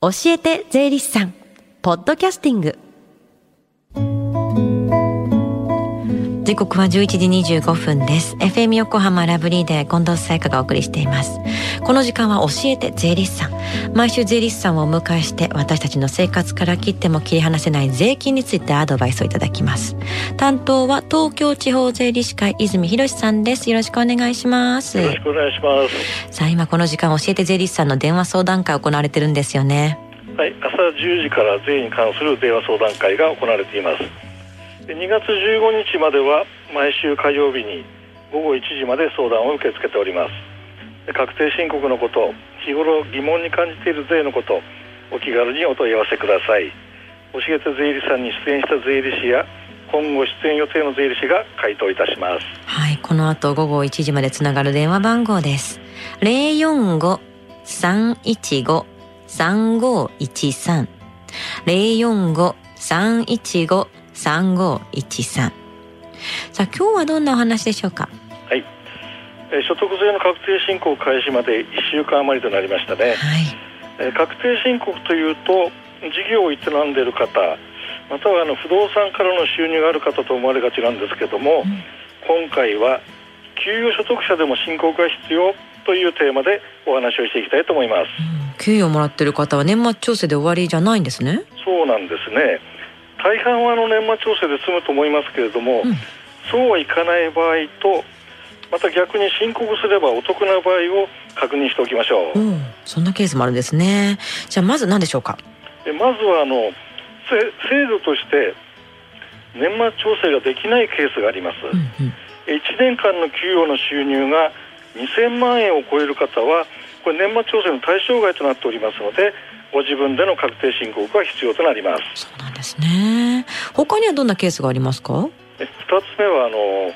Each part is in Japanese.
教えて税理士さん。ポッドキャスティング。時刻は11時25分です。FM 横浜ラブリーで近藤沙耶香がお送りしています。この時間は教えて税理士さん。毎週税理士さんをお迎えして私たちの生活から切っても切り離せない税金についてアドバイスをいただきます。担当は東京地方税理士会泉博さんです。よろしくお願いします。よろしくお願いします。さあ今この時間教えて税理士さんの電話相談会行われてるんですよね。はい朝10時から税に関する電話相談会が行われています2月15日までは毎週火曜日に午後1時まで相談を受け付けております。確定申告のこと日頃疑問に感じている税のことお気軽にお問い合わせください。教えて税理士さんに出演した税理士や今後出演予定の税理士が回答いたします。はいこの後午後1時までつながる電話番号です。045-315-3513 045-315 3513さあ今日はどんなお話でしょうか？はい、えー、所得税の確定申告開始まで1週間余りとなりましたね、はい。えー、確定申告というと事業を営んでいる方またはあの不動産からの収入がある方と思われがちなんですけども、うん、今回は給与所得者でも申告が必要というテーマでお話をしていきたいと思います、うん、給与をもらってる方は年末調整で終わりじゃないんですね？そうなんですね大半はの年末調整で済むと思いますけれども、うん、そうはいかない場合とまた逆に申告すればお得な場合を確認しておきましょう、うん、そんなケースもあるんですね。じゃあまず何でしょうか？まずはあの制度として年末調整ができないケースがあります、うんうん、1年間の給与の収入が2000万円を超える方はこれ年末調整の対象外となっておりますのでご自分での確定申告が必要となります。そうなんですね。他にはどんなケースがありますか？2つ目はあの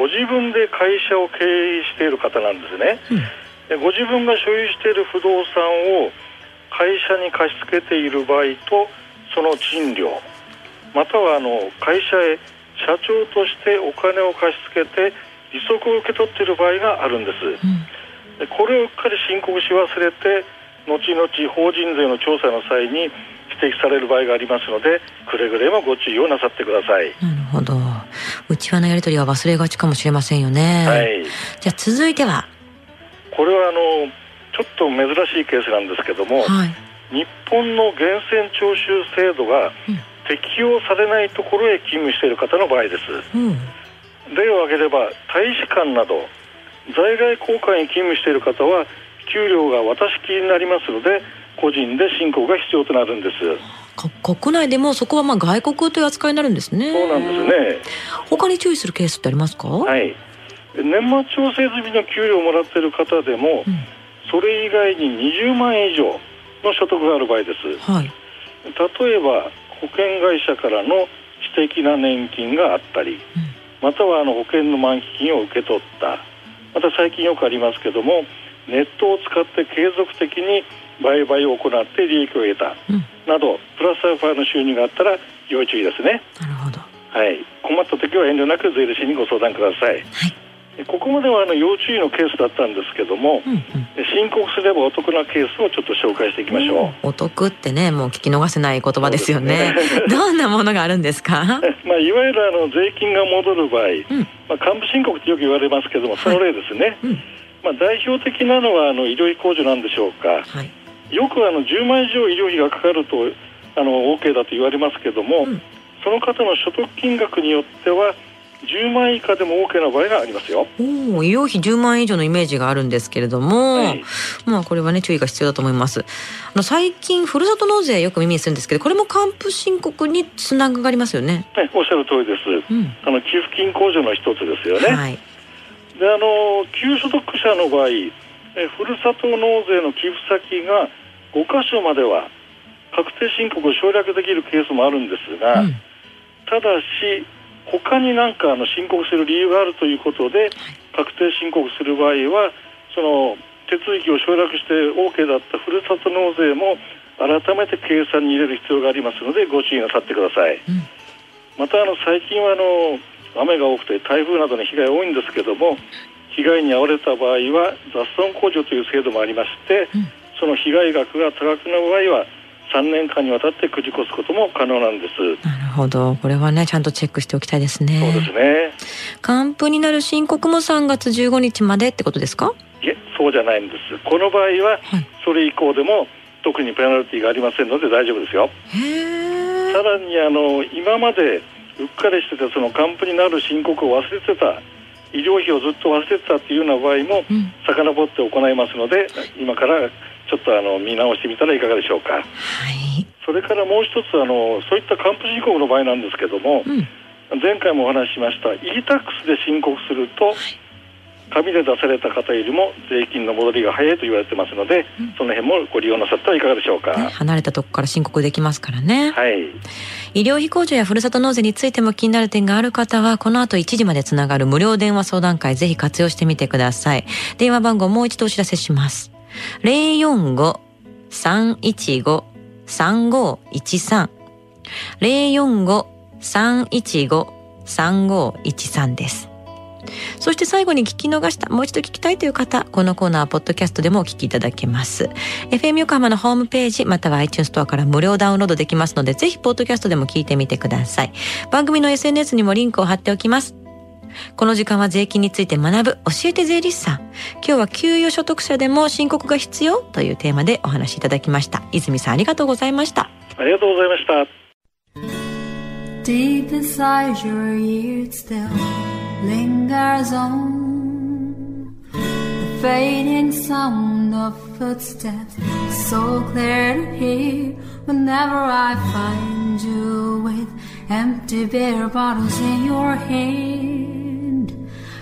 ご自分で会社を経営している方なんですね、うん、ご自分が所有している不動産を会社に貸し付けている場合とその賃料またはあの会社へ社長としてお金を貸し付けて利息を受け取っている場合があるんです、うん、これをうっかり申告し忘れて後々法人税の調査の際に指摘される場合がありますのでくれぐれもご注意をなさってください。なるほど。内輪のやり取りは忘れがちかもしれませんよね。はい。じゃあ続いては？これはあのちょっと珍しいケースなんですけども、はい、日本の源泉徴収制度が適用されないところへ勤務している方の場合です、うん、例を挙げれば大使館など在外公館に勤務している方は給料が渡しきりになりますので個人で申告が必要となるんです。国内でもそこはまあ外国という扱いになるんですね。そうなんですね。他に注意するケースってありますか？はい。年末調整済みの給料をもらっている方でも、うん、それ以外に20万円以上の所得がある場合です、はい、例えば保険会社からの私的な年金があったり、うん、またはあの保険の満期金を受け取ったまた最近よくありますけどもネットを使って継続的に売買を行って利益を得た、うん、などプラスアルファの収入があったら要注意ですね。なるほど。はい。困った時は遠慮なく税理士にご相談ください、はいここまではあの要注意のケースだったんですけども、うんうん、申告すればお得なケースをちょっと紹介していきましょう。お得ってね、もう聞き逃せない言葉ですよね。ね。どんなものがあるんですか？まあいわゆるあの税金が戻る場合、うん、まあ幹部申告ってよく言われますけども、その例ですね。はいうん。まあ、代表的なのはあの医療費控除なんでしょうか、はい、よくあの10万以上医療費がかかるとあの OK だと言われますけども、うん、その方の所得金額によっては10万以下でも OK な場合がありますよ。お医療費10万以上のイメージがあるんですけれども、はい、まあこれはね注意が必要だと思います。あの最近ふるさと納税よく耳にするんですけどこれも還付申告につながりますよね。はいおっしゃる通りです、うん、あの給付金控除の一つですよね、はい。であの給所得者の場合えふるさと納税の寄付先が5箇所までは確定申告を省略できるケースもあるんですが、うん、ただし他に何かあの申告する理由があるということで確定申告する場合はその手続きを省略して OK だったふるさと納税も改めて計算に入れる必要がありますのでご注意なさってください。うん、またあの最近はあの雨が多くて台風などの被害多いんですけども被害に遭われた場合は雑損控除という制度もありまして、うん、その被害額が高くなる場合は3年間にわたってくじ越すことも可能なんです。なるほど。これはねちゃんとチェックしておきたいですね。そうですね。還付になる申告も3月15日までってことですか？いえそうじゃないんです。この場合は、それ以降でも特にペナルティーがありませんので大丈夫ですよ。さらにあの今までうっかりしててその還付になる申告を忘れてた医療費をずっと忘れてたっていうような場合も、遡って行いますので今からちょっとあの見直してみたらいかがでしょうか。はい、それからもう一つあのそういった還付申告の場合なんですけども、うん、前回もお話ししました e-tax で申告すると、はい。紙で出された方よりも税金の戻りが早いと言われてますので、うん、その辺もご利用なさったらいかがでしょうか、ね、離れたとこから申告できますからね。はい。医療費控除やふるさと納税についても気になる点がある方はこの後1時までつながる無料電話相談会ぜひ活用してみてください。電話番号もう一度お知らせします045-315-3513 045-315-3513ですそして最後に聞き逃した、もう一度聞きたいという方、このコーナー、ポッドキャストでもお聞きいただけます。FM 横浜のホームページ、または iTunes ストアから無料ダウンロードできますので、ぜひ、ポッドキャストでも聞いてみてください。番組の SNS にもリンクを貼っておきます。この時間は税金について学ぶ教えて税理士さん。今日は給与所得者でも申告が必要というテーマでお話しいただきました。泉さんありがとうございました。ありがとうございました。Deep inside your ears still lingers on the fading sound of footsteps so clear to hear whenever I find you with empty beer bottles in your hand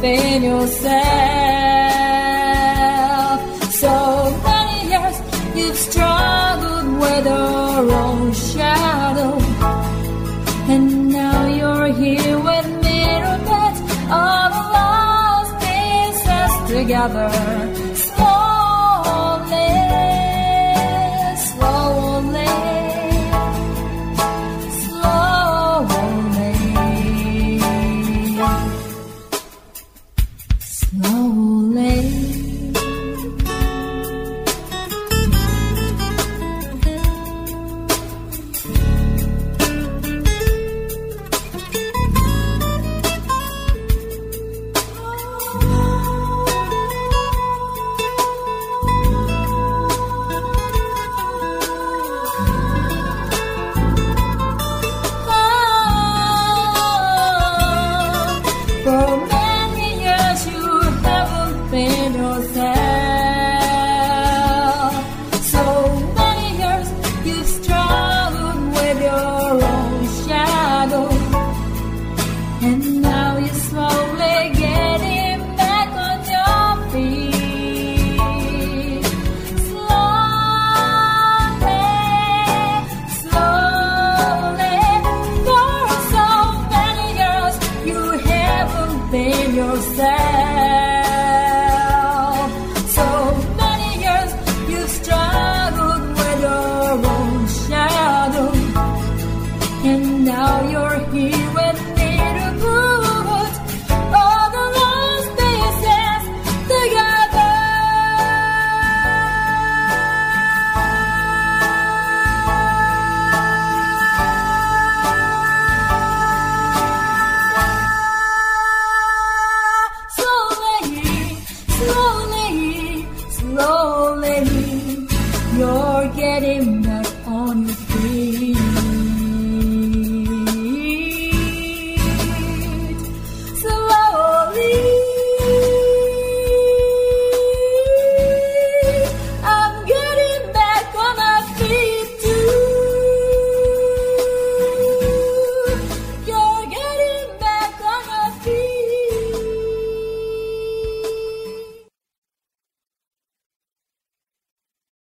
Been yourself. So many years you've struggled with your own shadow. And now you're here with mirror all the lost pieces together.